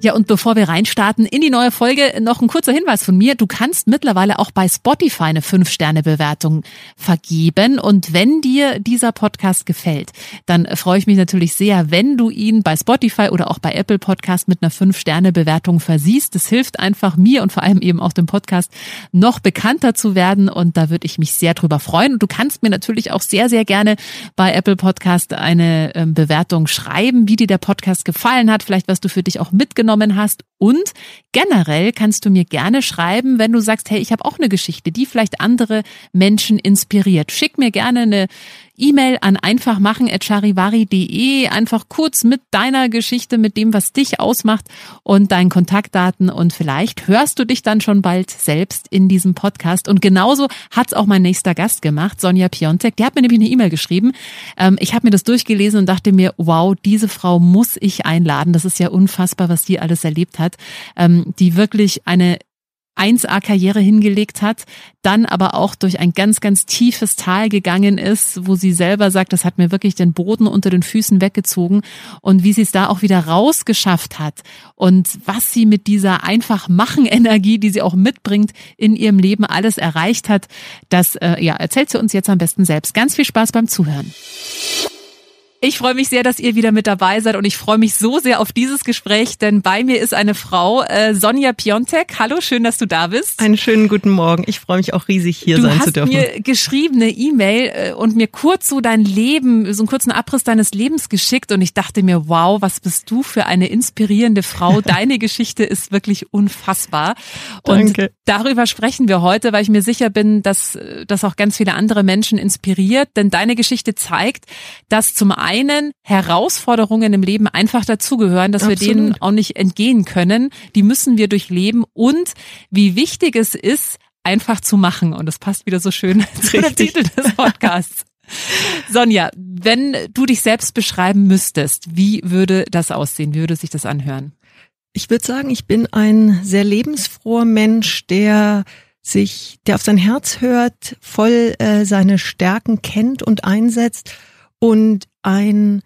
Ja, und bevor wir reinstarten in die neue Folge, noch ein kurzer Hinweis von mir. Du kannst mittlerweile auch bei Spotify eine 5-Sterne-Bewertung vergeben. Und wenn dir dieser Podcast gefällt, dann freue ich mich natürlich sehr, wenn du ihn bei Spotify oder auch bei Apple Podcast mit einer 5-Sterne-Bewertung versiehst. Das hilft einfach mir und vor allem eben auch dem Podcast noch bekannter zu werden. Und da würde ich mich sehr drüber freuen. Und du kannst mir natürlich auch sehr, sehr gerne bei Apple Podcast eine ähm, Bewertung schreiben, wie dir der Podcast gefallen hat, vielleicht was du für dich auch mitgenommen mitgenommen hast. Und generell kannst du mir gerne schreiben, wenn du sagst, hey, ich habe auch eine Geschichte, die vielleicht andere Menschen inspiriert. Schick mir gerne eine E-Mail an einfachmachen.charivari.de, einfach kurz mit deiner Geschichte, mit dem, was dich ausmacht und deinen Kontaktdaten und vielleicht hörst du dich dann schon bald selbst in diesem Podcast. Und genauso hat's auch mein nächster Gast gemacht, Sonja Piontek. Die hat mir nämlich eine E-Mail geschrieben. Ähm, ich habe mir das durchgelesen und dachte mir, wow, diese Frau muss ich einladen. Das ist ja unfassbar, was die alles erlebt hat. Ähm, die wirklich eine 1A-Karriere hingelegt hat, dann aber auch durch ein ganz, ganz tiefes Tal gegangen ist, wo sie selber sagt, das hat mir wirklich den Boden unter den Füßen weggezogen und wie sie es da auch wieder rausgeschafft hat und was sie mit dieser einfach machen Energie, die sie auch mitbringt, in ihrem Leben alles erreicht hat, das äh, ja, erzählt sie uns jetzt am besten selbst. Ganz viel Spaß beim Zuhören. Ich freue mich sehr, dass ihr wieder mit dabei seid und ich freue mich so sehr auf dieses Gespräch, denn bei mir ist eine Frau, äh, Sonja Piontek. Hallo, schön, dass du da bist. Einen schönen guten Morgen. Ich freue mich auch riesig, hier du sein zu dürfen. Du hast mir geschriebene E-Mail äh, und mir kurz so dein Leben, so einen kurzen Abriss deines Lebens geschickt und ich dachte mir, wow, was bist du für eine inspirierende Frau. Deine Geschichte ist wirklich unfassbar. Und Danke. darüber sprechen wir heute, weil ich mir sicher bin, dass das auch ganz viele andere Menschen inspiriert, denn deine Geschichte zeigt, dass zum einen Herausforderungen im Leben einfach dazugehören, dass Absolut. wir denen auch nicht entgehen können. Die müssen wir durchleben und wie wichtig es ist, einfach zu machen. Und das passt wieder so schön zu dem Titel des Podcasts. Sonja, wenn du dich selbst beschreiben müsstest, wie würde das aussehen? Wie würde sich das anhören? Ich würde sagen, ich bin ein sehr lebensfroher Mensch, der sich, der auf sein Herz hört, voll äh, seine Stärken kennt und einsetzt und ein,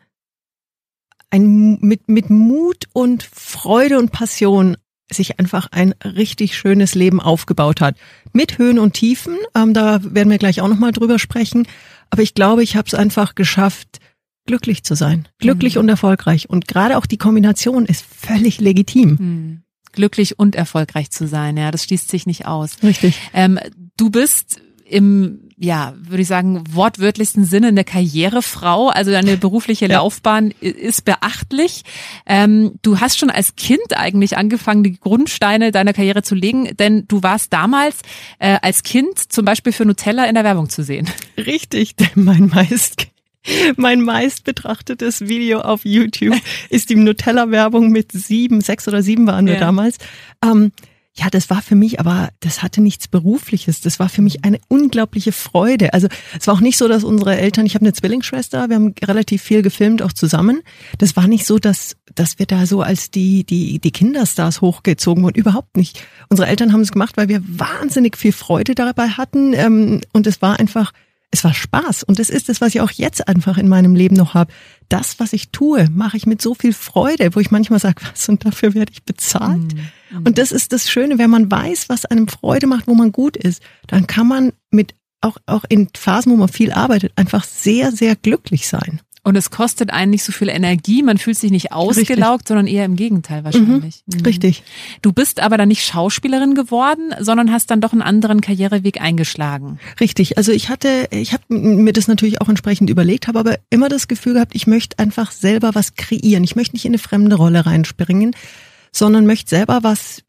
ein mit, mit Mut und Freude und Passion sich einfach ein richtig schönes Leben aufgebaut hat. Mit Höhen und Tiefen, ähm, da werden wir gleich auch nochmal drüber sprechen. Aber ich glaube, ich habe es einfach geschafft, glücklich zu sein. Glücklich mhm. und erfolgreich. Und gerade auch die Kombination ist völlig legitim. Mhm. Glücklich und erfolgreich zu sein, ja, das schließt sich nicht aus. Richtig. Ähm, du bist im, ja, würde ich sagen, wortwörtlichsten Sinne eine Karrierefrau. Also deine berufliche ja. Laufbahn ist beachtlich. Ähm, du hast schon als Kind eigentlich angefangen, die Grundsteine deiner Karriere zu legen, denn du warst damals äh, als Kind zum Beispiel für Nutella in der Werbung zu sehen. Richtig, denn mein meist mein meist betrachtetes Video auf YouTube ist die Nutella-Werbung mit sieben, sechs oder sieben waren wir ja. damals. Ähm, ja, das war für mich, aber das hatte nichts Berufliches. Das war für mich eine unglaubliche Freude. Also es war auch nicht so, dass unsere Eltern, ich habe eine Zwillingsschwester, wir haben relativ viel gefilmt, auch zusammen. Das war nicht so, dass, dass wir da so als die, die, die Kinderstars hochgezogen wurden. Überhaupt nicht. Unsere Eltern haben es gemacht, weil wir wahnsinnig viel Freude dabei hatten. Ähm, und es war einfach es war Spaß und es ist es, was ich auch jetzt einfach in meinem Leben noch habe. Das, was ich tue, mache ich mit so viel Freude, wo ich manchmal sage, was und dafür werde ich bezahlt. Mhm. Und das ist das Schöne, wenn man weiß, was einem Freude macht, wo man gut ist, dann kann man mit auch auch in Phasen, wo man viel arbeitet, einfach sehr sehr glücklich sein. Und es kostet einen nicht so viel Energie, man fühlt sich nicht ausgelaugt, Richtig. sondern eher im Gegenteil wahrscheinlich. Mhm. Mhm. Richtig. Du bist aber dann nicht Schauspielerin geworden, sondern hast dann doch einen anderen Karriereweg eingeschlagen. Richtig. Also ich hatte, ich habe mir das natürlich auch entsprechend überlegt, habe aber immer das Gefühl gehabt, ich möchte einfach selber was kreieren. Ich möchte nicht in eine fremde Rolle reinspringen, sondern möchte selber was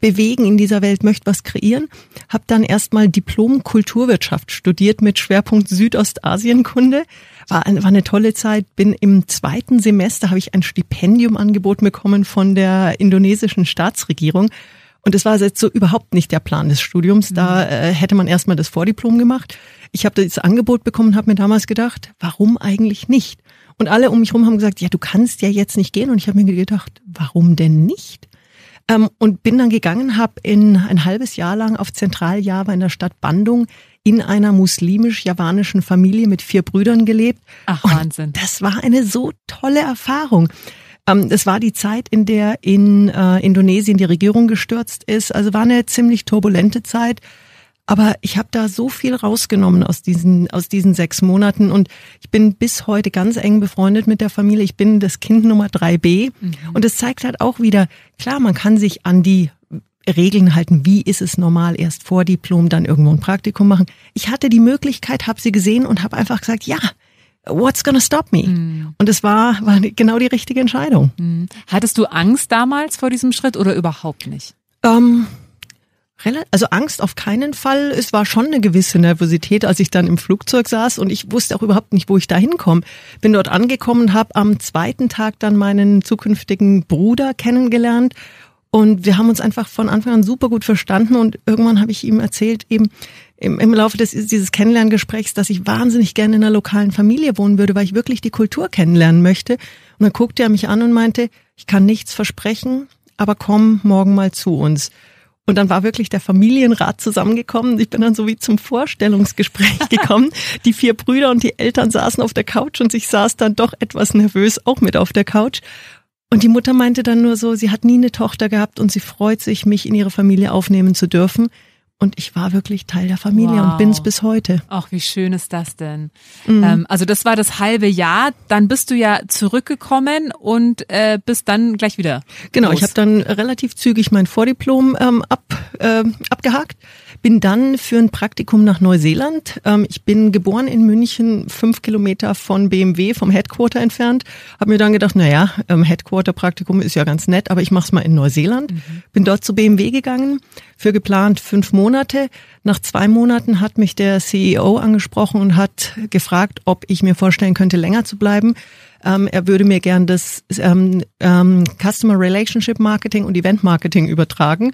bewegen in dieser Welt, möchte was kreieren. Habe dann erstmal Diplom Kulturwirtschaft studiert mit Schwerpunkt Südostasienkunde. War, war eine tolle Zeit. Bin im zweiten Semester habe ich ein Stipendium angeboten bekommen von der indonesischen Staatsregierung. Und das war jetzt so überhaupt nicht der Plan des Studiums. Da mhm. äh, hätte man erstmal das Vordiplom gemacht. Ich habe das Angebot bekommen und habe mir damals gedacht, warum eigentlich nicht? Und alle um mich herum haben gesagt, ja, du kannst ja jetzt nicht gehen. Und ich habe mir gedacht, warum denn nicht? Ähm, und bin dann gegangen, habe in ein halbes Jahr lang auf Zentraljava in der Stadt Bandung in einer muslimisch-javanischen Familie mit vier Brüdern gelebt. Ach, Wahnsinn. Und das war eine so tolle Erfahrung. Ähm, das war die Zeit, in der in äh, Indonesien die Regierung gestürzt ist. Also war eine ziemlich turbulente Zeit. Aber ich habe da so viel rausgenommen aus diesen, aus diesen sechs Monaten und ich bin bis heute ganz eng befreundet mit der Familie. Ich bin das Kind Nummer 3b mhm. und es zeigt halt auch wieder, klar, man kann sich an die Regeln halten, wie ist es normal, erst vor Diplom, dann irgendwo ein Praktikum machen. Ich hatte die Möglichkeit, habe sie gesehen und habe einfach gesagt, ja, what's gonna stop me? Mhm. Und es war, war genau die richtige Entscheidung. Mhm. Hattest du Angst damals vor diesem Schritt oder überhaupt nicht? Ähm, also Angst auf keinen Fall. Es war schon eine gewisse Nervosität, als ich dann im Flugzeug saß und ich wusste auch überhaupt nicht, wo ich da hinkomme. Bin dort angekommen, habe am zweiten Tag dann meinen zukünftigen Bruder kennengelernt und wir haben uns einfach von Anfang an super gut verstanden und irgendwann habe ich ihm erzählt, eben im, im Laufe des, dieses Kennenlerngesprächs, dass ich wahnsinnig gerne in einer lokalen Familie wohnen würde, weil ich wirklich die Kultur kennenlernen möchte. Und dann guckte er mich an und meinte, ich kann nichts versprechen, aber komm morgen mal zu uns. Und dann war wirklich der Familienrat zusammengekommen. Ich bin dann so wie zum Vorstellungsgespräch gekommen. Die vier Brüder und die Eltern saßen auf der Couch und ich saß dann doch etwas nervös auch mit auf der Couch. Und die Mutter meinte dann nur so, sie hat nie eine Tochter gehabt und sie freut sich, mich in ihre Familie aufnehmen zu dürfen. Und ich war wirklich Teil der Familie wow. und bin's bis heute. Ach, wie schön ist das denn? Mhm. Ähm, also das war das halbe Jahr. Dann bist du ja zurückgekommen und äh, bist dann gleich wieder. Genau, los. ich habe dann relativ zügig mein Vordiplom ähm, ab, äh, abgehakt bin dann für ein Praktikum nach Neuseeland. Ähm, ich bin geboren in München, fünf Kilometer von BMW, vom Headquarter entfernt. Habe mir dann gedacht, na ja, ähm, Headquarter-Praktikum ist ja ganz nett, aber ich mache es mal in Neuseeland. Mhm. Bin dort zu BMW gegangen für geplant fünf Monate. Nach zwei Monaten hat mich der CEO angesprochen und hat gefragt, ob ich mir vorstellen könnte, länger zu bleiben. Ähm, er würde mir gern das ähm, ähm, Customer Relationship Marketing und Event Marketing übertragen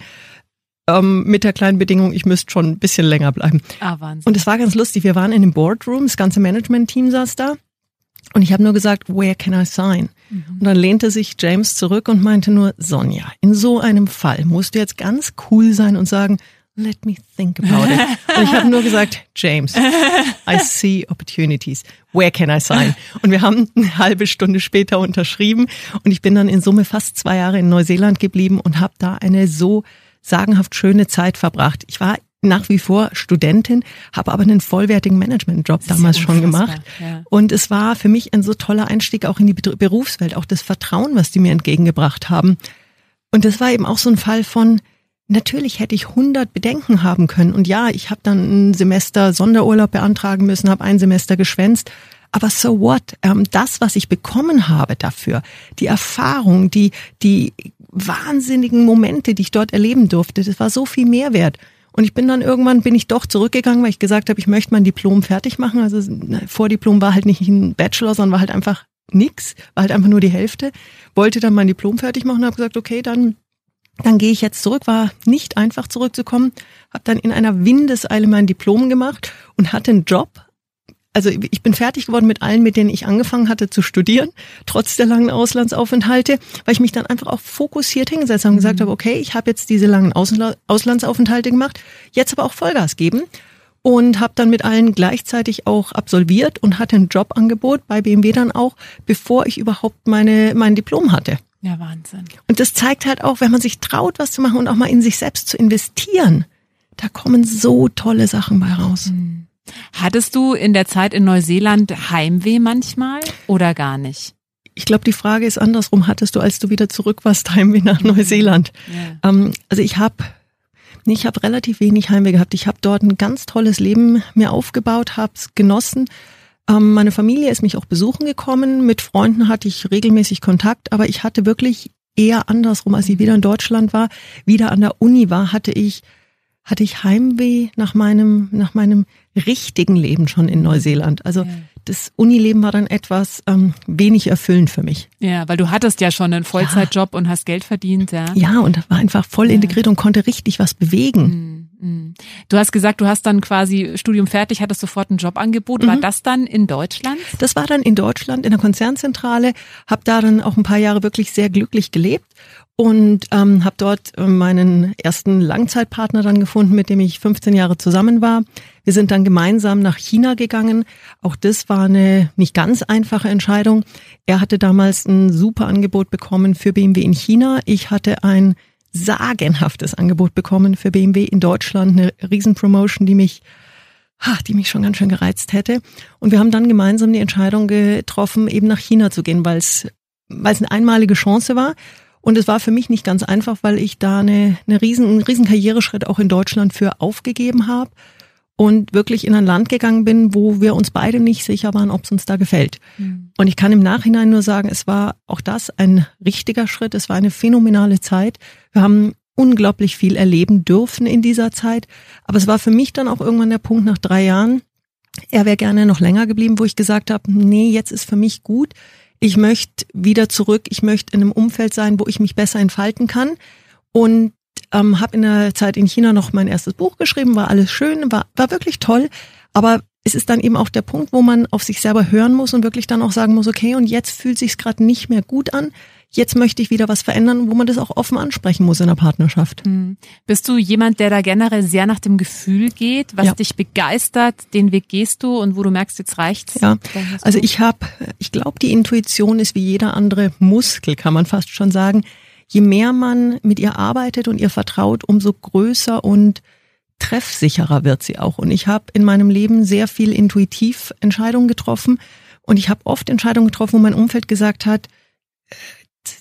ähm, mit der kleinen Bedingung, ich müsste schon ein bisschen länger bleiben. Ah, Wahnsinn. Und es war ganz lustig. Wir waren in dem Boardroom, das ganze Management-Team saß da. Und ich habe nur gesagt, where can I sign? Mhm. Und dann lehnte sich James zurück und meinte nur, Sonja, in so einem Fall musst du jetzt ganz cool sein und sagen, let me think about it. Und ich habe nur gesagt, James, I see opportunities. Where can I sign? Und wir haben eine halbe Stunde später unterschrieben und ich bin dann in Summe fast zwei Jahre in Neuseeland geblieben und habe da eine so sagenhaft schöne Zeit verbracht. Ich war nach wie vor Studentin, habe aber einen vollwertigen Managementjob damals ja schon gemacht. Ja. Und es war für mich ein so toller Einstieg auch in die Berufswelt, auch das Vertrauen, was die mir entgegengebracht haben. Und das war eben auch so ein Fall von, natürlich hätte ich 100 Bedenken haben können. Und ja, ich habe dann ein Semester Sonderurlaub beantragen müssen, habe ein Semester geschwänzt. Aber so what? Ähm, das, was ich bekommen habe dafür, die Erfahrung, die, die wahnsinnigen Momente, die ich dort erleben durfte. Das war so viel Mehrwert. Und ich bin dann irgendwann, bin ich doch zurückgegangen, weil ich gesagt habe, ich möchte mein Diplom fertig machen. Also Vordiplom war halt nicht ein Bachelor, sondern war halt einfach nix, war halt einfach nur die Hälfte. Wollte dann mein Diplom fertig machen habe gesagt, okay, dann dann gehe ich jetzt zurück. War nicht einfach zurückzukommen. Habe dann in einer Windeseile mein Diplom gemacht und hatte einen Job also ich bin fertig geworden mit allen, mit denen ich angefangen hatte zu studieren, trotz der langen Auslandsaufenthalte, weil ich mich dann einfach auch fokussiert hingesetzt habe und gesagt mhm. habe, okay, ich habe jetzt diese langen Ausla Auslandsaufenthalte gemacht, jetzt aber auch Vollgas geben und habe dann mit allen gleichzeitig auch absolviert und hatte ein Jobangebot bei BMW dann auch, bevor ich überhaupt meine mein Diplom hatte. Ja, Wahnsinn. Und das zeigt halt auch, wenn man sich traut, was zu machen und auch mal in sich selbst zu investieren, da kommen so tolle Sachen bei raus. Mhm. Hattest du in der Zeit in Neuseeland Heimweh manchmal oder gar nicht? Ich glaube, die Frage ist andersrum. Hattest du, als du wieder zurück warst, Heimweh nach Neuseeland? Ja. Ähm, also ich habe ich habe relativ wenig Heimweh gehabt. Ich habe dort ein ganz tolles Leben mir aufgebaut, habe es genossen. Ähm, meine Familie ist mich auch besuchen gekommen. Mit Freunden hatte ich regelmäßig Kontakt, aber ich hatte wirklich eher andersrum, als ich wieder in Deutschland war, wieder an der Uni war, hatte ich hatte ich Heimweh nach meinem nach meinem richtigen Leben schon in Neuseeland. Also ja das Unileben war dann etwas ähm, wenig erfüllend für mich. Ja, weil du hattest ja schon einen Vollzeitjob ja. und hast Geld verdient, ja. Ja, und war einfach voll integriert und konnte richtig was bewegen. Mhm. Du hast gesagt, du hast dann quasi Studium fertig, hattest sofort ein Jobangebot. War mhm. das dann in Deutschland? Das war dann in Deutschland in der Konzernzentrale, habe da dann auch ein paar Jahre wirklich sehr glücklich gelebt und ähm, habe dort äh, meinen ersten Langzeitpartner dann gefunden, mit dem ich 15 Jahre zusammen war. Wir sind dann gemeinsam nach China gegangen. Auch das war eine nicht ganz einfache Entscheidung. Er hatte damals ein super Angebot bekommen für BMW in China. Ich hatte ein sagenhaftes Angebot bekommen für BMW in Deutschland, eine Riesenpromotion, die mich die mich schon ganz schön gereizt hätte. Und wir haben dann gemeinsam die Entscheidung getroffen, eben nach China zu gehen, weil es weil es eine einmalige Chance war. Und es war für mich nicht ganz einfach, weil ich da eine, eine riesen, einen riesen Karriereschritt auch in Deutschland für aufgegeben habe und wirklich in ein Land gegangen bin, wo wir uns beide nicht sicher waren, ob es uns da gefällt. Mhm. Und ich kann im Nachhinein nur sagen, es war auch das ein richtiger Schritt. Es war eine phänomenale Zeit. Wir haben unglaublich viel erleben dürfen in dieser Zeit. Aber es war für mich dann auch irgendwann der Punkt nach drei Jahren, er wäre gerne noch länger geblieben, wo ich gesagt habe, nee, jetzt ist für mich gut ich möchte wieder zurück, ich möchte in einem Umfeld sein, wo ich mich besser entfalten kann. Und ähm, habe in der Zeit in China noch mein erstes Buch geschrieben, war alles schön, war, war wirklich toll. Aber es ist dann eben auch der Punkt, wo man auf sich selber hören muss und wirklich dann auch sagen muss, okay, und jetzt fühlt sich gerade nicht mehr gut an jetzt möchte ich wieder was verändern, wo man das auch offen ansprechen muss in der Partnerschaft. Hm. Bist du jemand, der da generell sehr nach dem Gefühl geht, was ja. dich begeistert, den Weg gehst du und wo du merkst, jetzt reicht's? Ja, also ich habe, ich glaube, die Intuition ist wie jeder andere Muskel, kann man fast schon sagen. Je mehr man mit ihr arbeitet und ihr vertraut, umso größer und treffsicherer wird sie auch. Und ich habe in meinem Leben sehr viel intuitiv Entscheidungen getroffen und ich habe oft Entscheidungen getroffen, wo mein Umfeld gesagt hat,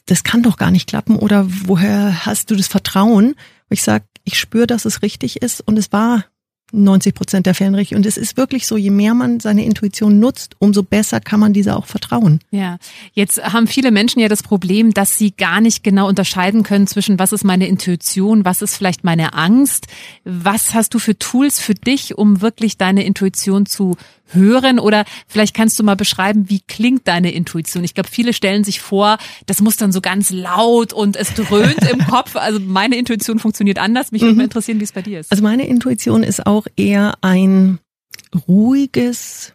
das kann doch gar nicht klappen oder woher hast du das Vertrauen? Wo ich sage, ich spüre, dass es richtig ist und es war 90 Prozent der Fällen richtig. Und es ist wirklich so, je mehr man seine Intuition nutzt, umso besser kann man dieser auch vertrauen. Ja, jetzt haben viele Menschen ja das Problem, dass sie gar nicht genau unterscheiden können zwischen was ist meine Intuition, was ist vielleicht meine Angst. Was hast du für Tools für dich, um wirklich deine Intuition zu hören oder vielleicht kannst du mal beschreiben, wie klingt deine Intuition? Ich glaube, viele stellen sich vor, das muss dann so ganz laut und es dröhnt im Kopf. Also meine Intuition funktioniert anders. Mich würde mal mhm. interessieren, wie es bei dir ist. Also meine Intuition ist auch eher ein ruhiges,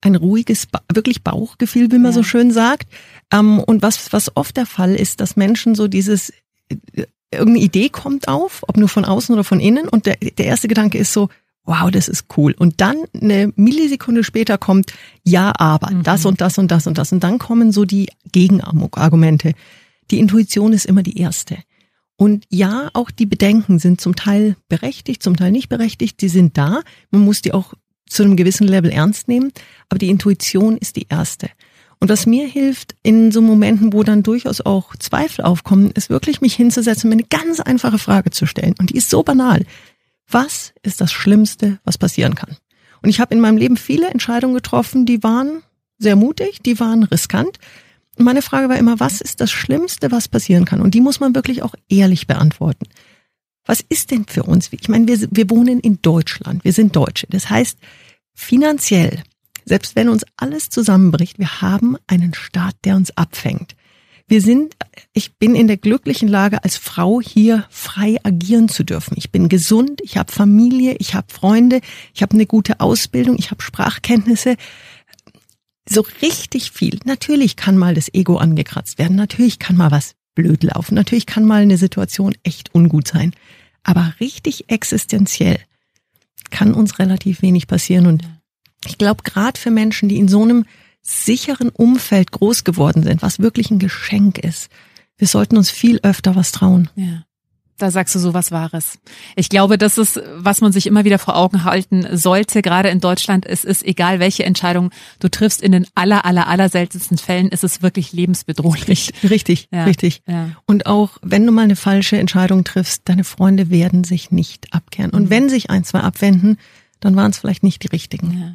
ein ruhiges, wirklich Bauchgefühl, wie man ja. so schön sagt. Ähm, und was, was oft der Fall ist, dass Menschen so dieses, äh, irgendeine Idee kommt auf, ob nur von außen oder von innen und der, der erste Gedanke ist so, wow, das ist cool. Und dann eine Millisekunde später kommt, ja, aber mhm. das und das und das und das. Und dann kommen so die Gegenargumente. Die Intuition ist immer die erste. Und ja, auch die Bedenken sind zum Teil berechtigt, zum Teil nicht berechtigt. Die sind da. Man muss die auch zu einem gewissen Level ernst nehmen. Aber die Intuition ist die erste. Und was mir hilft in so Momenten, wo dann durchaus auch Zweifel aufkommen, ist wirklich mich hinzusetzen, mir eine ganz einfache Frage zu stellen. Und die ist so banal was ist das Schlimmste, was passieren kann? Und ich habe in meinem Leben viele Entscheidungen getroffen, die waren sehr mutig, die waren riskant. Und meine Frage war immer, was ist das Schlimmste, was passieren kann? Und die muss man wirklich auch ehrlich beantworten. Was ist denn für uns? Ich meine, wir, wir wohnen in Deutschland, wir sind Deutsche. Das heißt, finanziell, selbst wenn uns alles zusammenbricht, wir haben einen Staat, der uns abfängt. Wir sind, ich bin in der glücklichen Lage, als Frau hier frei agieren zu dürfen. Ich bin gesund, ich habe Familie, ich habe Freunde, ich habe eine gute Ausbildung, ich habe Sprachkenntnisse. So richtig viel. Natürlich kann mal das Ego angekratzt werden, natürlich kann mal was blöd laufen, natürlich kann mal eine Situation echt ungut sein. Aber richtig existenziell kann uns relativ wenig passieren. Und ich glaube, gerade für Menschen, die in so einem sicheren Umfeld groß geworden sind, was wirklich ein Geschenk ist. Wir sollten uns viel öfter was trauen. Ja. Da sagst du so was Wahres. Ich glaube, das ist, was man sich immer wieder vor Augen halten sollte, gerade in Deutschland. Es ist egal, welche Entscheidung du triffst, in den aller, aller, aller seltensten Fällen ist es wirklich lebensbedrohlich. Richtig, ja, richtig. Ja. Und auch wenn du mal eine falsche Entscheidung triffst, deine Freunde werden sich nicht abkehren. Und mhm. wenn sich ein, zwei abwenden, dann waren es vielleicht nicht die richtigen. Ja.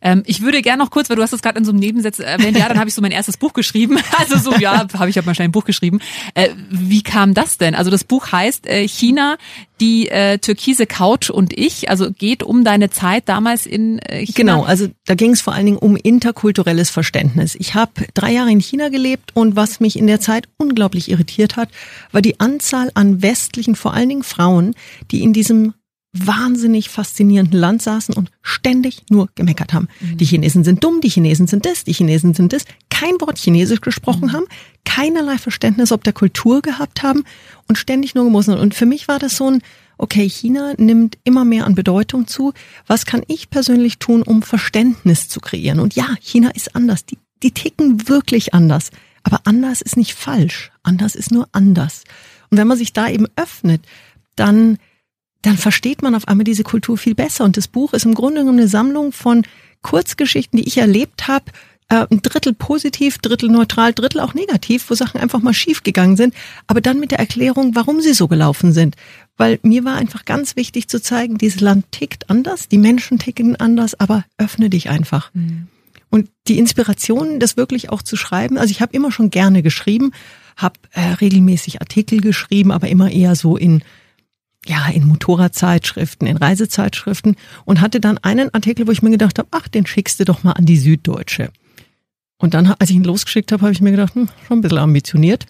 Ähm, ich würde gerne noch kurz, weil du hast es gerade in so einem Nebensatz erwähnt, ja, dann habe ich so mein erstes Buch geschrieben. Also so, ja, habe ich hab mal schnell ein Buch geschrieben. Äh, wie kam das denn? Also das Buch heißt äh, China, die äh, türkise Couch und ich. Also geht um deine Zeit damals in äh, China. Genau, also da ging es vor allen Dingen um interkulturelles Verständnis. Ich habe drei Jahre in China gelebt und was mich in der Zeit unglaublich irritiert hat, war die Anzahl an westlichen, vor allen Dingen Frauen, die in diesem wahnsinnig faszinierenden Land saßen und ständig nur gemeckert haben. Mhm. Die Chinesen sind dumm, die Chinesen sind das, die Chinesen sind das, kein Wort Chinesisch gesprochen mhm. haben, keinerlei Verständnis ob der Kultur gehabt haben und ständig nur gemusselt. Und für mich war das so ein, okay, China nimmt immer mehr an Bedeutung zu. Was kann ich persönlich tun, um Verständnis zu kreieren? Und ja, China ist anders. Die, die ticken wirklich anders. Aber anders ist nicht falsch. Anders ist nur anders. Und wenn man sich da eben öffnet, dann dann versteht man auf einmal diese Kultur viel besser. Und das Buch ist im Grunde genommen eine Sammlung von Kurzgeschichten, die ich erlebt habe. Äh, ein Drittel positiv, Drittel neutral, Drittel auch negativ, wo Sachen einfach mal schief gegangen sind. Aber dann mit der Erklärung, warum sie so gelaufen sind. Weil mir war einfach ganz wichtig zu zeigen, dieses Land tickt anders, die Menschen ticken anders, aber öffne dich einfach. Mhm. Und die Inspiration, das wirklich auch zu schreiben, also ich habe immer schon gerne geschrieben, habe äh, regelmäßig Artikel geschrieben, aber immer eher so in ja, in Motorradzeitschriften, in Reisezeitschriften und hatte dann einen Artikel, wo ich mir gedacht habe, ach, den schickst du doch mal an die Süddeutsche. Und dann, als ich ihn losgeschickt habe, habe ich mir gedacht, hm, schon ein bisschen ambitioniert.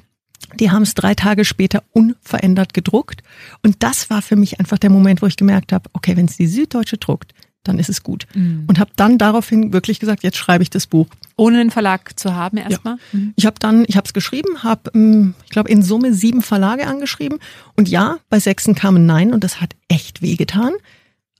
Die haben es drei Tage später unverändert gedruckt. Und das war für mich einfach der Moment, wo ich gemerkt habe, okay, wenn es die Süddeutsche druckt, dann ist es gut. Mhm. Und habe dann daraufhin wirklich gesagt, jetzt schreibe ich das Buch. Ohne einen Verlag zu haben erstmal? Ja. Mhm. Ich habe dann, ich habe es geschrieben, habe, ähm, ich glaube, in Summe sieben Verlage angeschrieben. Und ja, bei sechsen kam ein Nein und das hat echt wehgetan.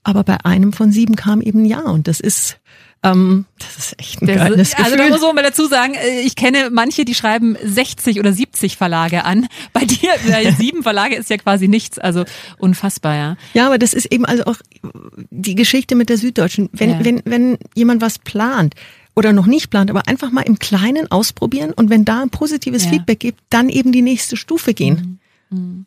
Aber bei einem von sieben kam eben Ja. Und das ist ähm, das ist echt ein das, geiles Gefühl. Also da muss man mal dazu sagen, äh, ich kenne manche, die schreiben 60 oder 70 Verlage an. Bei dir, sieben Verlage ist ja quasi nichts. Also unfassbar, ja. Ja, aber das ist eben also auch die Geschichte mit der Süddeutschen. Wenn, ja. wenn, wenn jemand was plant, oder noch nicht plant, aber einfach mal im Kleinen ausprobieren und wenn da ein positives ja. Feedback gibt, dann eben die nächste Stufe gehen. Mhm. Mhm.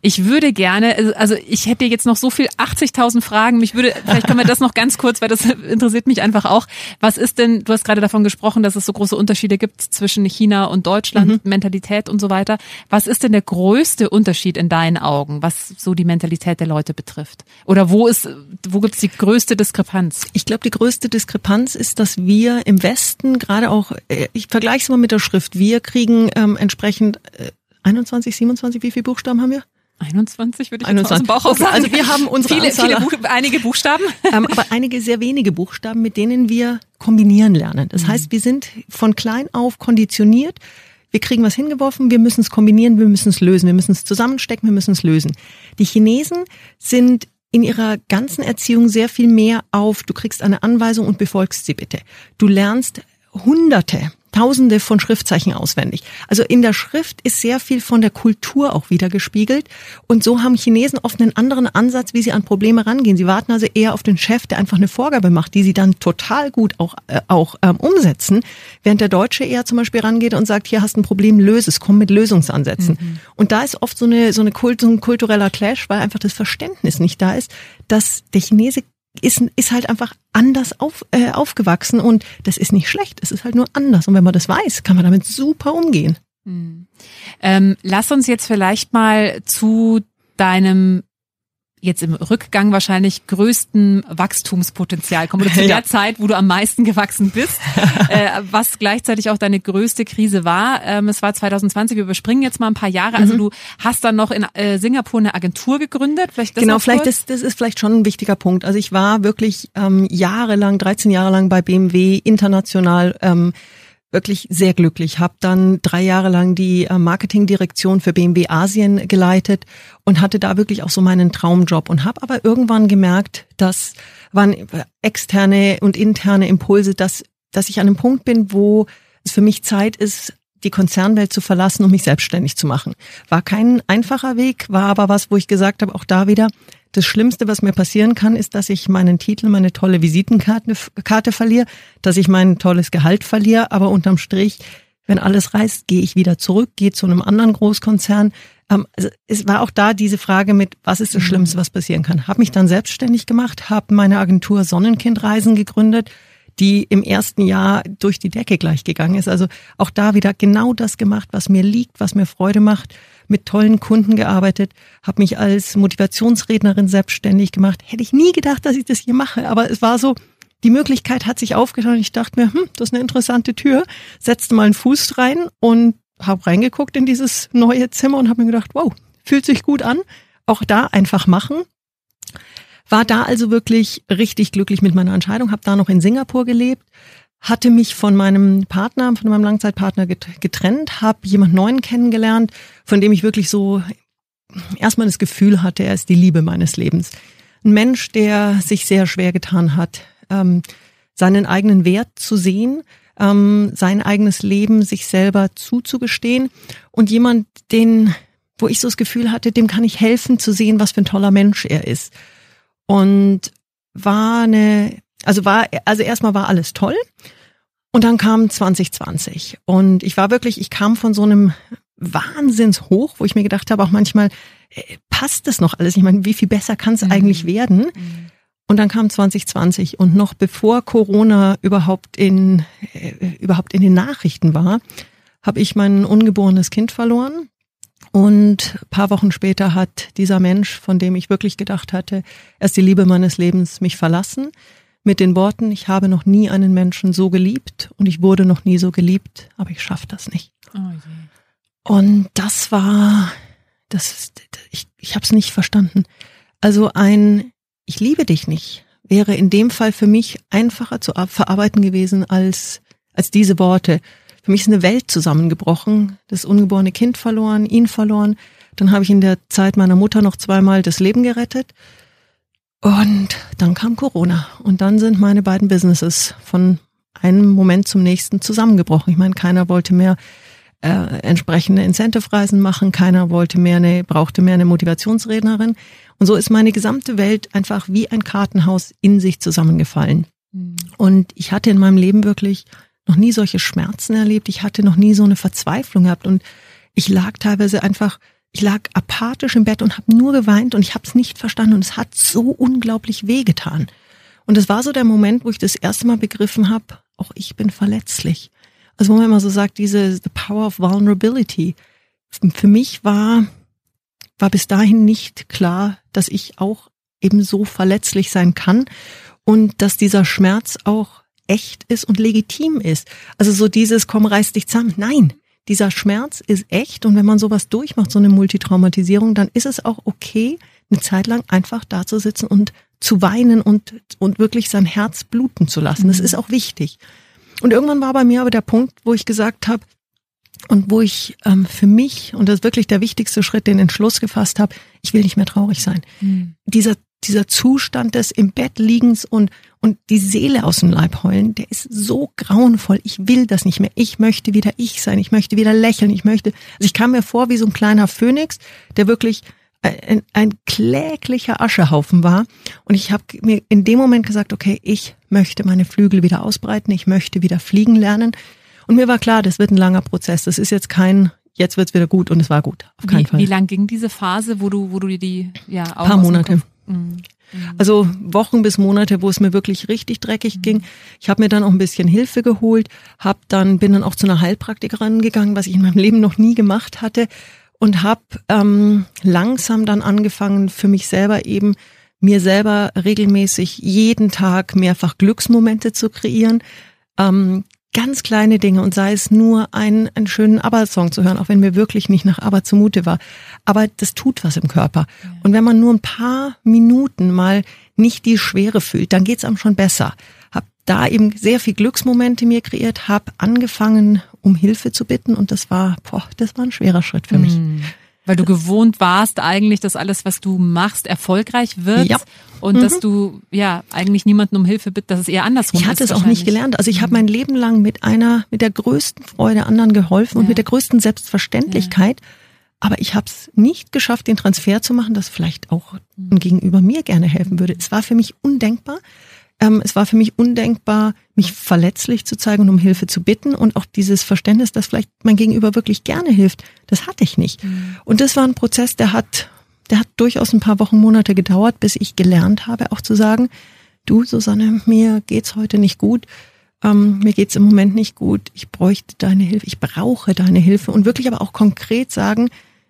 Ich würde gerne, also, also ich hätte jetzt noch so viel 80.000 Fragen. Mich würde, vielleicht können wir das noch ganz kurz, weil das interessiert mich einfach auch. Was ist denn, du hast gerade davon gesprochen, dass es so große Unterschiede gibt zwischen China und Deutschland, mhm. Mentalität und so weiter. Was ist denn der größte Unterschied in deinen Augen, was so die Mentalität der Leute betrifft? Oder wo ist, wo gibt's die größte Diskrepanz? Ich glaube, die größte Diskrepanz ist, dass wir im Westen gerade auch, äh, ich vergleiche es mal mit der Schrift, wir kriegen ähm, entsprechend äh, 21, 27, wie viele Buchstaben haben wir? 21 würde ich 21. aus dem Bauch okay, sagen. Also wir haben unsere viele, Anzahl, viele Buch, einige Buchstaben. Ähm, aber einige sehr wenige Buchstaben, mit denen wir kombinieren lernen. Das mhm. heißt, wir sind von klein auf konditioniert. Wir kriegen was hingeworfen, wir müssen es kombinieren, wir müssen es lösen, wir müssen es zusammenstecken, wir müssen es lösen. Die Chinesen sind in ihrer ganzen Erziehung sehr viel mehr auf, du kriegst eine Anweisung und befolgst sie bitte. Du lernst hunderte Tausende von Schriftzeichen auswendig. Also in der Schrift ist sehr viel von der Kultur auch wieder gespiegelt. Und so haben Chinesen oft einen anderen Ansatz, wie sie an Probleme rangehen. Sie warten also eher auf den Chef, der einfach eine Vorgabe macht, die sie dann total gut auch, äh, auch ähm, umsetzen. Während der Deutsche eher zum Beispiel rangeht und sagt, hier hast du ein Problem, löse es, komm mit Lösungsansätzen. Mhm. Und da ist oft so, eine, so, eine Kult, so ein kultureller Clash, weil einfach das Verständnis nicht da ist, dass der Chinese ist, ist halt einfach anders auf, äh, aufgewachsen und das ist nicht schlecht, es ist halt nur anders. Und wenn man das weiß, kann man damit super umgehen. Hm. Ähm, lass uns jetzt vielleicht mal zu deinem jetzt im Rückgang wahrscheinlich größten Wachstumspotenzial kommen oder zu ja. der Zeit, wo du am meisten gewachsen bist, äh, was gleichzeitig auch deine größte Krise war. Ähm, es war 2020, wir überspringen jetzt mal ein paar Jahre. Also mhm. du hast dann noch in äh, Singapur eine Agentur gegründet. Vielleicht das genau, vielleicht ist, das ist vielleicht schon ein wichtiger Punkt. Also ich war wirklich ähm, jahrelang, 13 Jahre lang bei BMW international ähm, wirklich sehr glücklich. Habe dann drei Jahre lang die äh, Marketingdirektion für BMW Asien geleitet und hatte da wirklich auch so meinen Traumjob und habe aber irgendwann gemerkt, dass waren externe und interne Impulse, dass dass ich an einem Punkt bin, wo es für mich Zeit ist, die Konzernwelt zu verlassen und mich selbstständig zu machen. War kein einfacher Weg, war aber was, wo ich gesagt habe, auch da wieder, das Schlimmste, was mir passieren kann, ist, dass ich meinen Titel, meine tolle Visitenkarte Karte verliere, dass ich mein tolles Gehalt verliere, aber unterm Strich, wenn alles reißt, gehe ich wieder zurück, gehe zu einem anderen Großkonzern. Ähm, also es war auch da diese Frage mit, was ist das Schlimmste, was passieren kann. Habe mich dann selbstständig gemacht, habe meine Agentur Sonnenkindreisen gegründet, die im ersten Jahr durch die Decke gleich gegangen ist. Also auch da wieder genau das gemacht, was mir liegt, was mir Freude macht, mit tollen Kunden gearbeitet, habe mich als Motivationsrednerin selbstständig gemacht. Hätte ich nie gedacht, dass ich das hier mache, aber es war so, die Möglichkeit hat sich aufgetan ich dachte mir, hm, das ist eine interessante Tür, setzte mal einen Fuß rein und habe reingeguckt in dieses neue Zimmer und habe mir gedacht, wow, fühlt sich gut an. Auch da einfach machen. War da also wirklich richtig glücklich mit meiner Entscheidung, habe da noch in Singapur gelebt, hatte mich von meinem Partner, von meinem Langzeitpartner getrennt, habe jemand neuen kennengelernt, von dem ich wirklich so erstmal das Gefühl hatte, er ist die Liebe meines Lebens. Ein Mensch, der sich sehr schwer getan hat, ähm, seinen eigenen Wert zu sehen, ähm, sein eigenes Leben sich selber zuzugestehen und jemand, den, wo ich so das Gefühl hatte, dem kann ich helfen zu sehen, was für ein toller Mensch er ist. Und war eine, also war, also erstmal war alles toll. Und dann kam 2020 und ich war wirklich, ich kam von so einem Wahnsinnshoch, wo ich mir gedacht habe, auch manchmal, äh, passt das noch alles? Ich meine, wie viel besser kann es mhm. eigentlich werden? Mhm. Und dann kam 2020 und noch bevor Corona überhaupt in, äh, überhaupt in den Nachrichten war, habe ich mein ungeborenes Kind verloren. Und paar Wochen später hat dieser Mensch, von dem ich wirklich gedacht hatte, er ist die Liebe meines Lebens, mich verlassen. Mit den Worten, ich habe noch nie einen Menschen so geliebt und ich wurde noch nie so geliebt, aber ich schaffe das nicht. Oh und das war, das, ich, ich habe es nicht verstanden. Also ein ich liebe dich nicht, wäre in dem Fall für mich einfacher zu verarbeiten gewesen als, als diese Worte. Für mich ist eine Welt zusammengebrochen, das ungeborene Kind verloren, ihn verloren. Dann habe ich in der Zeit meiner Mutter noch zweimal das Leben gerettet. Und dann kam Corona. Und dann sind meine beiden Businesses von einem Moment zum nächsten zusammengebrochen. Ich meine, keiner wollte mehr äh, entsprechende Incentive-Reisen machen, keiner wollte mehr eine, brauchte mehr eine Motivationsrednerin. Und so ist meine gesamte Welt einfach wie ein Kartenhaus in sich zusammengefallen. Mhm. Und ich hatte in meinem Leben wirklich noch nie solche Schmerzen erlebt. Ich hatte noch nie so eine Verzweiflung gehabt. Und ich lag teilweise einfach, ich lag apathisch im Bett und habe nur geweint und ich habe es nicht verstanden. Und es hat so unglaublich wehgetan. Und es war so der Moment, wo ich das erste Mal begriffen habe, auch ich bin verletzlich. Also wo man immer so sagt, diese the power of vulnerability. Für mich war war bis dahin nicht klar, dass ich auch eben so verletzlich sein kann und dass dieser Schmerz auch echt ist und legitim ist. Also so dieses komm reiß dich zusammen. Nein, dieser Schmerz ist echt und wenn man sowas durchmacht, so eine Multitraumatisierung, dann ist es auch okay, eine Zeit lang einfach da zu sitzen und zu weinen und, und wirklich sein Herz bluten zu lassen. Das mhm. ist auch wichtig. Und irgendwann war bei mir aber der Punkt, wo ich gesagt habe, und wo ich ähm, für mich, und das ist wirklich der wichtigste Schritt, den Entschluss gefasst habe, ich will nicht mehr traurig sein. Mhm. Dieser, dieser Zustand des im Bett liegens und, und die Seele aus dem Leib heulen, der ist so grauenvoll. Ich will das nicht mehr. Ich möchte wieder ich sein. Ich möchte wieder lächeln. Ich möchte, also ich kam mir vor wie so ein kleiner Phönix, der wirklich ein, ein kläglicher Aschehaufen war. Und ich habe mir in dem Moment gesagt, okay, ich möchte meine Flügel wieder ausbreiten. Ich möchte wieder fliegen lernen. Und mir war klar, das wird ein langer Prozess. Das ist jetzt kein, jetzt wird's wieder gut und es war gut. Auf keinen wie, Fall. Wie lang ging diese Phase, wo du, wo du die, ja, auch Ein paar Monate. Mhm. Also Wochen bis Monate, wo es mir wirklich richtig dreckig mhm. ging. Ich habe mir dann auch ein bisschen Hilfe geholt, hab dann bin dann auch zu einer Heilpraktikerin gegangen, was ich in meinem Leben noch nie gemacht hatte und habe ähm, langsam dann angefangen für mich selber eben mir selber regelmäßig jeden Tag mehrfach Glücksmomente zu kreieren, ähm, ganz kleine Dinge und sei es nur ein, einen schönen ABBA-Song zu hören, auch wenn mir wirklich nicht nach ABBA zumute war. Aber das tut was im Körper. Ja. Und wenn man nur ein paar Minuten mal nicht die Schwere fühlt, dann geht's einem schon besser. Hab da eben sehr viel Glücksmomente mir kreiert, hab angefangen, um Hilfe zu bitten und das war, boah, das war ein schwerer Schritt für mich. Mhm. Weil du gewohnt warst eigentlich, dass alles, was du machst, erfolgreich wird. Ja. Und mhm. dass du ja eigentlich niemanden um Hilfe bittest, dass es eher andersrum ist. Ich hatte es auch nicht gelernt. Also ich mhm. habe mein Leben lang mit einer, mit der größten Freude anderen geholfen ja. und mit der größten Selbstverständlichkeit. Ja. Aber ich habe es nicht geschafft, den Transfer zu machen, dass vielleicht auch ein mhm. Gegenüber mir gerne helfen würde. Es war für mich undenkbar. Ähm, es war für mich undenkbar, mich verletzlich zu zeigen und um Hilfe zu bitten und auch dieses Verständnis, dass vielleicht mein Gegenüber wirklich gerne hilft, das hatte ich nicht. Mhm. Und das war ein Prozess, der hat, der hat durchaus ein paar Wochen, Monate gedauert, bis ich gelernt habe, auch zu sagen, du Susanne, mir geht's heute nicht gut, ähm, mir geht's im Moment nicht gut, ich bräuchte deine Hilfe, ich brauche deine Hilfe und wirklich aber auch konkret sagen,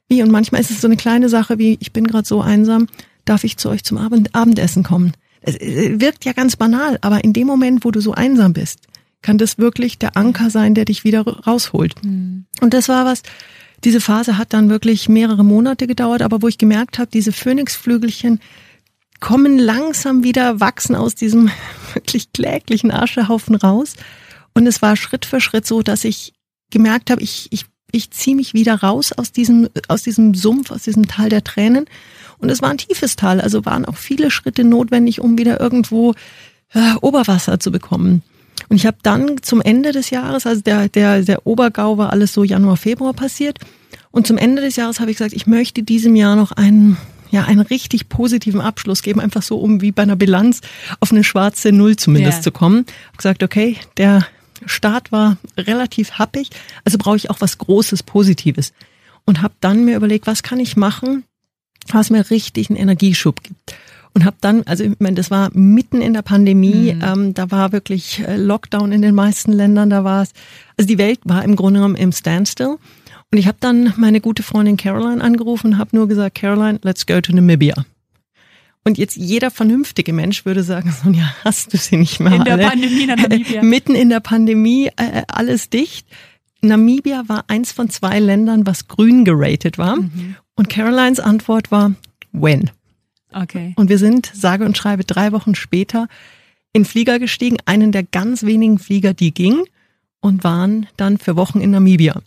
wie, und manchmal ist es so eine kleine Sache wie, ich bin gerade so einsam, darf ich zu euch zum Abend Abendessen kommen? Es wirkt ja ganz banal, aber in dem Moment, wo du so einsam bist, kann das wirklich der Anker sein, der dich wieder rausholt. Mhm. Und das war was, diese Phase hat dann wirklich mehrere Monate gedauert, aber wo ich gemerkt habe, diese Phönixflügelchen kommen langsam wieder, wachsen aus diesem wirklich kläglichen Aschehaufen raus. Und es war Schritt für Schritt so, dass ich gemerkt habe, ich, ich, ich ziehe mich wieder raus aus diesem, aus diesem Sumpf, aus diesem Tal der Tränen und es war ein tiefes Tal, also waren auch viele Schritte notwendig, um wieder irgendwo äh, Oberwasser zu bekommen. Und ich habe dann zum Ende des Jahres, also der, der, der Obergau war alles so Januar, Februar passiert. Und zum Ende des Jahres habe ich gesagt, ich möchte diesem Jahr noch einen, ja, einen richtig positiven Abschluss geben, einfach so, um wie bei einer Bilanz auf eine schwarze Null zumindest yeah. zu kommen. Hab gesagt, okay, der Start war relativ happig, also brauche ich auch was Großes, Positives. Und habe dann mir überlegt, was kann ich machen, was mir richtig einen Energieschub gibt. Und habe dann, also ich meine, das war mitten in der Pandemie, mhm. ähm, da war wirklich äh, Lockdown in den meisten Ländern, da war es, also die Welt war im Grunde genommen im Standstill. Und ich habe dann meine gute Freundin Caroline angerufen und habe nur gesagt, Caroline, let's go to Namibia. Und jetzt jeder vernünftige Mensch würde sagen, Sonja, hast du sie nicht mehr In der alle? Pandemie in Namibia. Mitten in der Pandemie, äh, alles dicht. Namibia war eins von zwei Ländern, was grün geratet war. Mhm. Und Carolines Antwort war, when? Okay. Und wir sind, sage und schreibe, drei Wochen später in Flieger gestiegen, einen der ganz wenigen Flieger, die ging, und waren dann für Wochen in Namibia.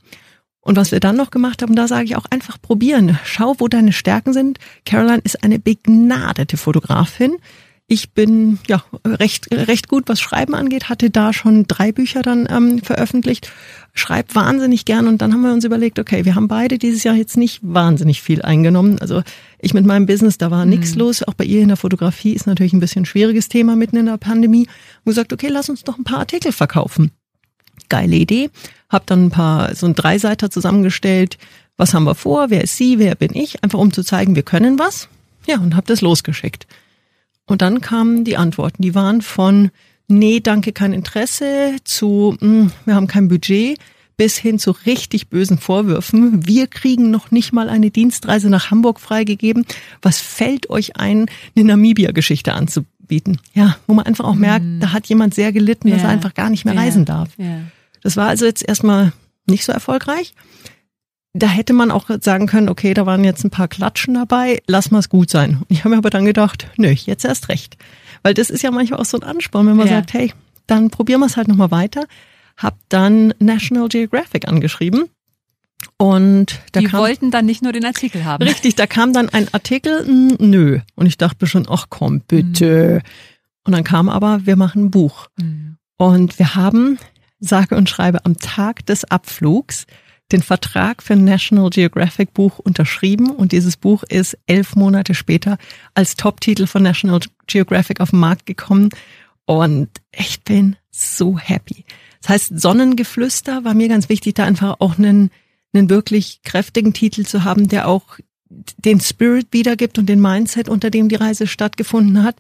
Und was wir dann noch gemacht haben, da sage ich auch einfach probieren. Schau, wo deine Stärken sind. Caroline ist eine begnadete Fotografin. Ich bin ja recht recht gut, was Schreiben angeht, hatte da schon drei Bücher dann ähm, veröffentlicht, schreibt wahnsinnig gern und dann haben wir uns überlegt, okay, wir haben beide dieses Jahr jetzt nicht wahnsinnig viel eingenommen. Also ich mit meinem Business, da war mhm. nichts los. Auch bei ihr in der Fotografie ist natürlich ein bisschen schwieriges Thema mitten in der Pandemie. Und gesagt, okay, lass uns doch ein paar Artikel verkaufen. Geile Idee. Hab dann ein paar so ein Dreiseiter zusammengestellt. Was haben wir vor? Wer ist sie? Wer bin ich? Einfach um zu zeigen, wir können was. Ja, und hab das losgeschickt. Und dann kamen die Antworten. Die waren von, nee, danke, kein Interesse, zu, mh, hm, wir haben kein Budget, bis hin zu richtig bösen Vorwürfen. Wir kriegen noch nicht mal eine Dienstreise nach Hamburg freigegeben. Was fällt euch ein, eine Namibia-Geschichte anzubieten? Ja, wo man einfach auch merkt, mm. da hat jemand sehr gelitten, yeah. dass er einfach gar nicht mehr yeah. reisen darf. Yeah. Das war also jetzt erstmal nicht so erfolgreich da hätte man auch sagen können, okay, da waren jetzt ein paar Klatschen dabei, lass mal es gut sein. Ich habe mir aber dann gedacht, nö, jetzt erst recht. Weil das ist ja manchmal auch so ein Ansporn, wenn man ja. sagt, hey, dann probieren wir es halt nochmal weiter. Hab dann National Geographic angeschrieben. Und da Die kam, wollten dann nicht nur den Artikel haben. Richtig, da kam dann ein Artikel, nö. Und ich dachte schon, ach komm, bitte. Mhm. Und dann kam aber, wir machen ein Buch. Mhm. Und wir haben, sage und schreibe, am Tag des Abflugs den Vertrag für National Geographic Buch unterschrieben und dieses Buch ist elf Monate später als Top-Titel von National Geographic auf den Markt gekommen und ich bin so happy. Das heißt, Sonnengeflüster war mir ganz wichtig, da einfach auch einen, einen wirklich kräftigen Titel zu haben, der auch den Spirit wiedergibt und den Mindset, unter dem die Reise stattgefunden hat.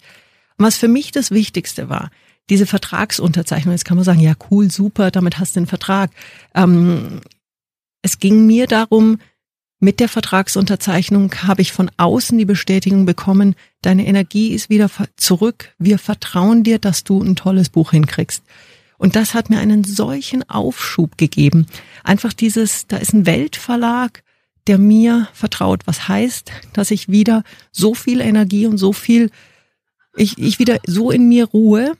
was für mich das Wichtigste war, diese Vertragsunterzeichnung. Jetzt kann man sagen, ja cool, super, damit hast du den Vertrag. Ähm, es ging mir darum, mit der Vertragsunterzeichnung habe ich von außen die Bestätigung bekommen, deine Energie ist wieder zurück. Wir vertrauen dir, dass du ein tolles Buch hinkriegst. Und das hat mir einen solchen Aufschub gegeben. Einfach dieses, da ist ein Weltverlag, der mir vertraut, was heißt, dass ich wieder so viel Energie und so viel, ich, ich wieder so in mir ruhe,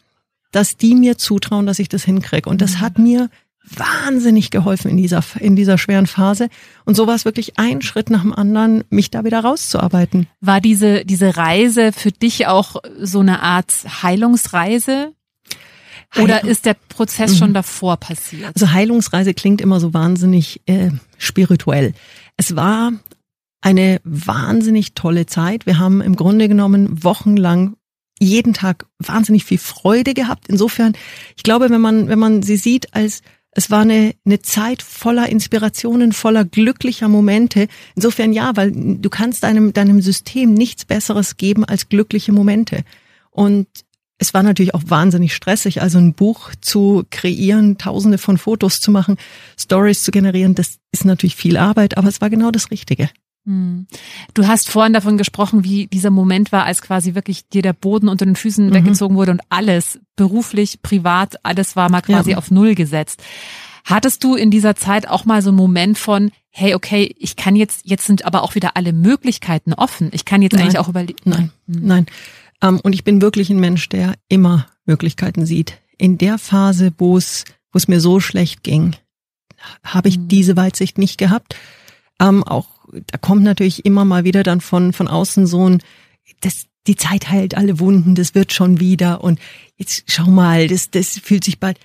dass die mir zutrauen, dass ich das hinkriege. Und das hat mir wahnsinnig geholfen in dieser, in dieser schweren Phase. Und so war es wirklich ein Schritt nach dem anderen, mich da wieder rauszuarbeiten. War diese, diese Reise für dich auch so eine Art Heilungsreise? Oder ist der Prozess schon mhm. davor passiert? Also Heilungsreise klingt immer so wahnsinnig äh, spirituell. Es war eine wahnsinnig tolle Zeit. Wir haben im Grunde genommen wochenlang jeden Tag wahnsinnig viel Freude gehabt. Insofern, ich glaube, wenn man, wenn man sie sieht als es war eine, eine Zeit voller Inspirationen, voller glücklicher Momente. Insofern ja, weil du kannst deinem, deinem System nichts Besseres geben als glückliche Momente. Und es war natürlich auch wahnsinnig stressig, also ein Buch zu kreieren, tausende von Fotos zu machen, Stories zu generieren, das ist natürlich viel Arbeit, aber es war genau das Richtige. Hm. Du hast vorhin davon gesprochen, wie dieser Moment war, als quasi wirklich dir der Boden unter den Füßen mhm. weggezogen wurde und alles, beruflich, privat, alles war mal quasi ja. auf Null gesetzt. Hattest du in dieser Zeit auch mal so einen Moment von, hey, okay, ich kann jetzt, jetzt sind aber auch wieder alle Möglichkeiten offen. Ich kann jetzt nein. eigentlich auch überlegen. Nein, hm. nein. Ähm, und ich bin wirklich ein Mensch, der immer Möglichkeiten sieht. In der Phase, wo es, wo es mir so schlecht ging, habe ich hm. diese Weitsicht nicht gehabt. Ähm, auch da kommt natürlich immer mal wieder dann von, von außen so ein, das, die Zeit heilt alle Wunden, das wird schon wieder und jetzt schau mal, das, das fühlt sich bald,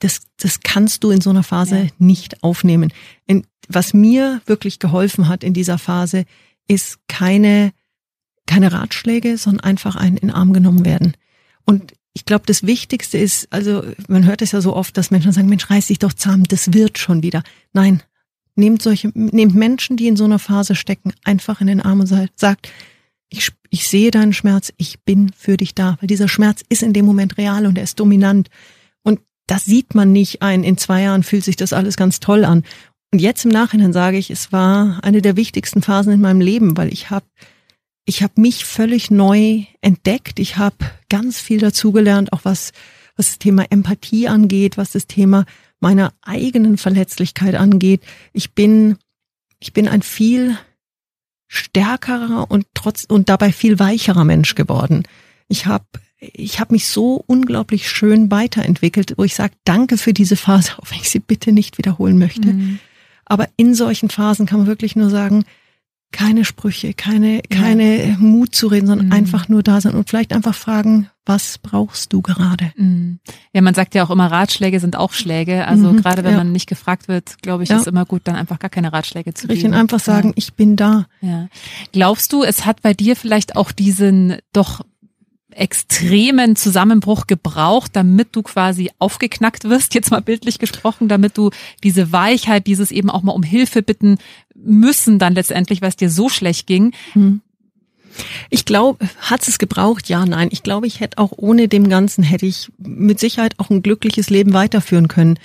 das, das kannst du in so einer Phase ja. nicht aufnehmen. Und was mir wirklich geholfen hat in dieser Phase, ist keine, keine Ratschläge, sondern einfach ein in Arm genommen werden. Und ich glaube, das Wichtigste ist, also man hört es ja so oft, dass Menschen sagen, Mensch, reiß dich doch zahm, das wird schon wieder. Nein, Nehmt solche, nehmt Menschen, die in so einer Phase stecken, einfach in den Arm und sagt, ich, ich sehe deinen Schmerz, ich bin für dich da, weil dieser Schmerz ist in dem Moment real und er ist dominant. Und das sieht man nicht ein. In zwei Jahren fühlt sich das alles ganz toll an. Und jetzt im Nachhinein sage ich, es war eine der wichtigsten Phasen in meinem Leben, weil ich habe ich habe mich völlig neu entdeckt. Ich habe ganz viel dazugelernt, auch was was das Thema Empathie angeht, was das Thema meiner eigenen Verletzlichkeit angeht. Ich bin, ich bin ein viel stärkerer und trotz und dabei viel weicherer Mensch geworden. Ich habe ich habe mich so unglaublich schön weiterentwickelt, wo ich sage, danke für diese Phase, auch wenn ich sie bitte nicht wiederholen möchte. Mhm. Aber in solchen Phasen kann man wirklich nur sagen, keine Sprüche, keine, keine ja. Mut zu reden, sondern mhm. einfach nur da sein und vielleicht einfach fragen, was brauchst du gerade? Mhm. Ja, man sagt ja auch immer, Ratschläge sind auch Schläge. Also mhm, gerade wenn ja. man nicht gefragt wird, glaube ich, ja. ist immer gut, dann einfach gar keine Ratschläge zu geben. einfach sagen, ich bin da. Ja. Glaubst du, es hat bei dir vielleicht auch diesen doch extremen Zusammenbruch gebraucht, damit du quasi aufgeknackt wirst, jetzt mal bildlich gesprochen, damit du diese Weichheit, dieses eben auch mal um Hilfe bitten müssen dann letztendlich, weil es dir so schlecht ging. Hm. Ich glaube, hat es gebraucht? Ja, nein. Ich glaube, ich hätte auch ohne dem Ganzen hätte ich mit Sicherheit auch ein glückliches Leben weiterführen können.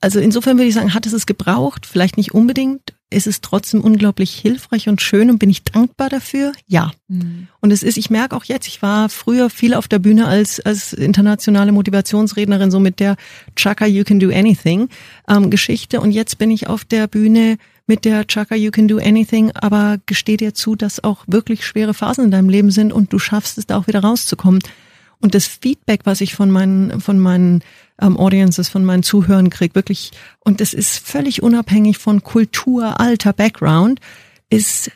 Also insofern würde ich sagen, hat es es gebraucht? Vielleicht nicht unbedingt, ist es trotzdem unglaublich hilfreich und schön und bin ich dankbar dafür? Ja. Mhm. Und es ist, ich merke auch jetzt, ich war früher viel auf der Bühne als, als internationale Motivationsrednerin, so mit der Chaka You Can Do Anything ähm, Geschichte. Und jetzt bin ich auf der Bühne mit der Chaka You Can Do Anything, aber gesteh dir zu, dass auch wirklich schwere Phasen in deinem Leben sind und du schaffst es da auch wieder rauszukommen. Und das Feedback, was ich von meinen, von meinen ähm, Audiences, von meinen Zuhörern kriege, wirklich, und das ist völlig unabhängig von Kultur, Alter, Background, ist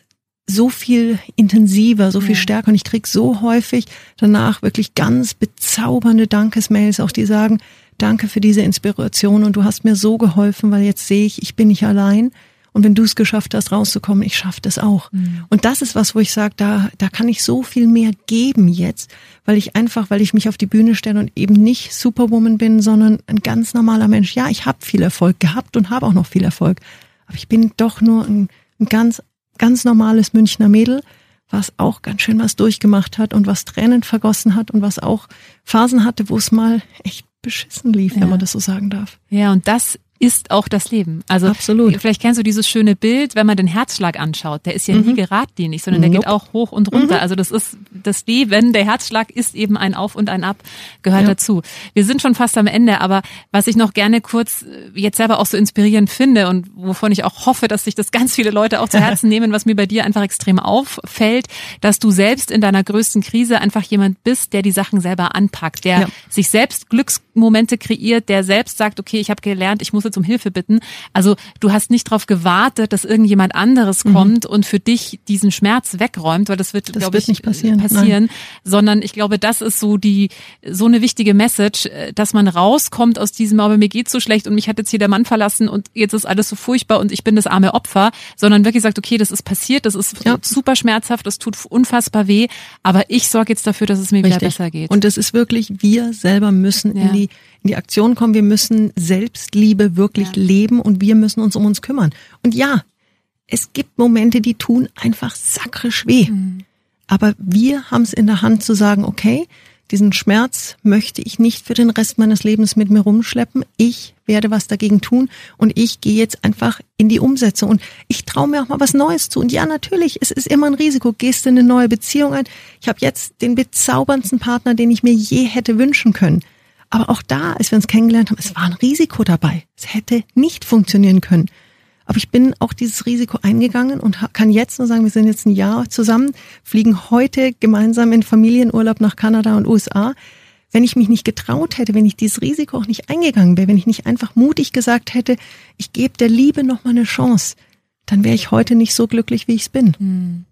so viel intensiver, so viel ja. stärker. Und ich krieg so häufig danach wirklich ganz bezaubernde Dankesmails, auch die sagen, danke für diese Inspiration und du hast mir so geholfen, weil jetzt sehe ich, ich bin nicht allein. Und wenn du es geschafft hast, rauszukommen, ich schaffe das auch. Mhm. Und das ist was, wo ich sage, da, da kann ich so viel mehr geben jetzt, weil ich einfach, weil ich mich auf die Bühne stelle und eben nicht Superwoman bin, sondern ein ganz normaler Mensch. Ja, ich habe viel Erfolg gehabt und habe auch noch viel Erfolg. Aber ich bin doch nur ein, ein ganz, ganz normales Münchner Mädel, was auch ganz schön was durchgemacht hat und was Tränen vergossen hat und was auch Phasen hatte, wo es mal echt beschissen lief, ja. wenn man das so sagen darf. Ja, und das ist auch das Leben. Also Absolut. vielleicht kennst du dieses schöne Bild, wenn man den Herzschlag anschaut, der ist ja nie geradlinig, sondern der Nope. geht auch hoch und runter. Also das ist das Leben, der Herzschlag ist eben ein Auf und ein Ab, gehört Ja. dazu. Wir sind schon fast am Ende, aber was ich noch gerne kurz äh, jetzt selber auch so inspirierend finde und wovon ich auch hoffe, dass sich das ganz viele Leute auch zu Herzen nehmen, was mir bei dir einfach extrem auffällt, dass du selbst in deiner größten Krise einfach jemand bist, der die Sachen selber anpackt, der Ja. sich selbst Glücksmomente kreiert, der selbst sagt, okay, ich habe gelernt, ich muss jetzt um Hilfe bitten. Also du hast nicht darauf gewartet, dass irgendjemand anderes kommt und für dich diesen Schmerz wegräumt, weil das wird, Mhm. Das glaube ich, nicht passieren, passieren sondern ich glaube, das ist so die so eine wichtige Message, äh, dass man rauskommt aus diesem, aber mir geht's so schlecht und mich hat jetzt hier der Mann verlassen und jetzt ist alles so furchtbar und ich bin das arme Opfer, sondern wirklich sagt, okay, das ist passiert, das ist Ja. super schmerzhaft, das tut unfassbar weh, aber ich sorge jetzt dafür, dass es mir wieder Richtig. besser geht. Und es ist wirklich, wir selber müssen Ja. in die in die Aktion kommen. Wir müssen Selbstliebe wirklich Ja. leben und wir müssen uns um uns kümmern. Und ja, es gibt Momente, die tun einfach sakrisch weh. Mhm. Aber wir haben es in der Hand zu sagen, okay, diesen Schmerz möchte ich nicht für den Rest meines Lebens mit mir rumschleppen. Ich werde was dagegen tun und ich gehe jetzt einfach in die Umsetzung. Und ich traue mir auch mal was Neues zu. Und ja, natürlich, es ist immer ein Risiko. Gehst du in eine neue Beziehung ein? Ich habe jetzt den bezauberndsten Partner, den ich mir je hätte wünschen können. Aber auch da, als wir uns kennengelernt haben, es war ein Risiko dabei. Es hätte nicht funktionieren können. Aber ich bin auch dieses Risiko eingegangen und kann jetzt nur sagen, wir sind jetzt ein Jahr zusammen, fliegen heute gemeinsam in Familienurlaub nach Kanada und USA. Wenn ich mich nicht getraut hätte, wenn ich dieses Risiko auch nicht eingegangen wäre, wenn ich nicht einfach mutig gesagt hätte, ich gebe der Liebe noch mal eine Chance, dann wäre ich heute nicht so glücklich, wie ich es bin.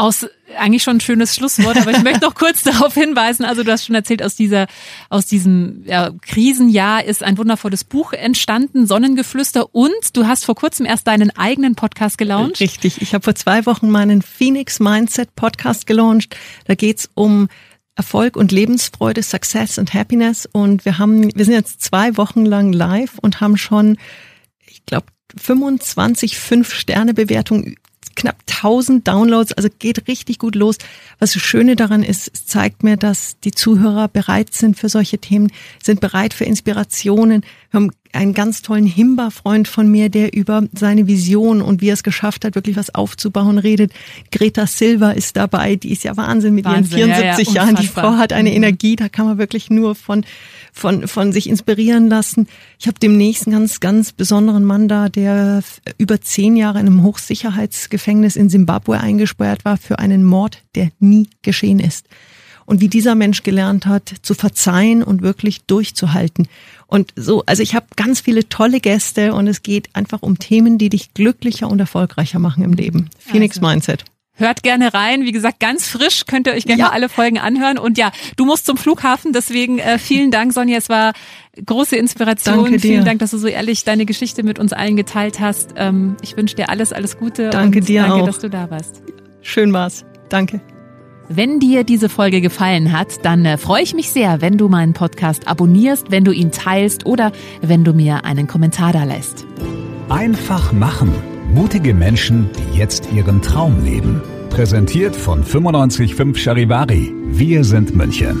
Aus eigentlich schon ein schönes Schlusswort, aber ich möchte noch kurz darauf hinweisen. Also du hast schon erzählt, aus dieser, aus diesem ja, Krisenjahr ist ein wundervolles Buch entstanden, Sonnengeflüster, und du hast vor kurzem erst deinen eigenen Podcast gelauncht. Richtig. Ich habe vor zwei Wochen meinen Phoenix Mindset Podcast gelauncht. Da geht's um Erfolg und Lebensfreude, Success und Happiness. Und wir haben, wir sind jetzt zwei Wochen lang live und haben schon, ich glaube, 25 Fünf-Sterne-Bewertungen, knapp 1000 Downloads, also geht richtig gut los. Was das Schöne daran ist, es zeigt mir, dass die Zuhörer bereit sind für solche Themen, sind bereit für Inspirationen. Wir haben einen ganz tollen Himba-Freund von mir, der über seine Vision und wie er es geschafft hat, wirklich was aufzubauen, redet. Greta Silva ist dabei, die ist ja Wahnsinn mit Wahnsinn, ihren ja, ja, 74 Jahren. Die. Frau hat eine Mhm. Energie, da kann man wirklich nur von, von, von sich inspirieren lassen. Ich habe demnächst einen ganz, ganz besonderen Mann da, der über zehn Jahre in einem Hochsicherheitsgefängnis in Simbabwe eingesperrt war für einen Mord, der nie geschehen ist. Und wie dieser Mensch gelernt hat, zu verzeihen und wirklich durchzuhalten. Und so, also ich habe ganz viele tolle Gäste und es geht einfach um Themen, die dich glücklicher und erfolgreicher machen im Leben. Phoenix Also. Mindset. Hört gerne rein. Wie gesagt, ganz frisch könnt ihr euch gerne Ja. mal alle Folgen anhören. Und ja, du musst zum Flughafen. Deswegen äh, vielen Dank, Sonja. Es war große Inspiration. Danke dir. Vielen Dank, dass du so ehrlich deine Geschichte mit uns allen geteilt hast. Ähm, ich wünsche dir alles, alles Gute. Danke und dir danke, auch. dass du da warst. Schön war's. Danke. Wenn dir diese Folge gefallen hat, dann äh, freue ich mich sehr, wenn du meinen Podcast abonnierst, wenn du ihn teilst oder wenn du mir einen Kommentar da lässt. Einfach machen. Mutige Menschen, die jetzt ihren Traum leben. Präsentiert von 955 Charivari. Wir sind München.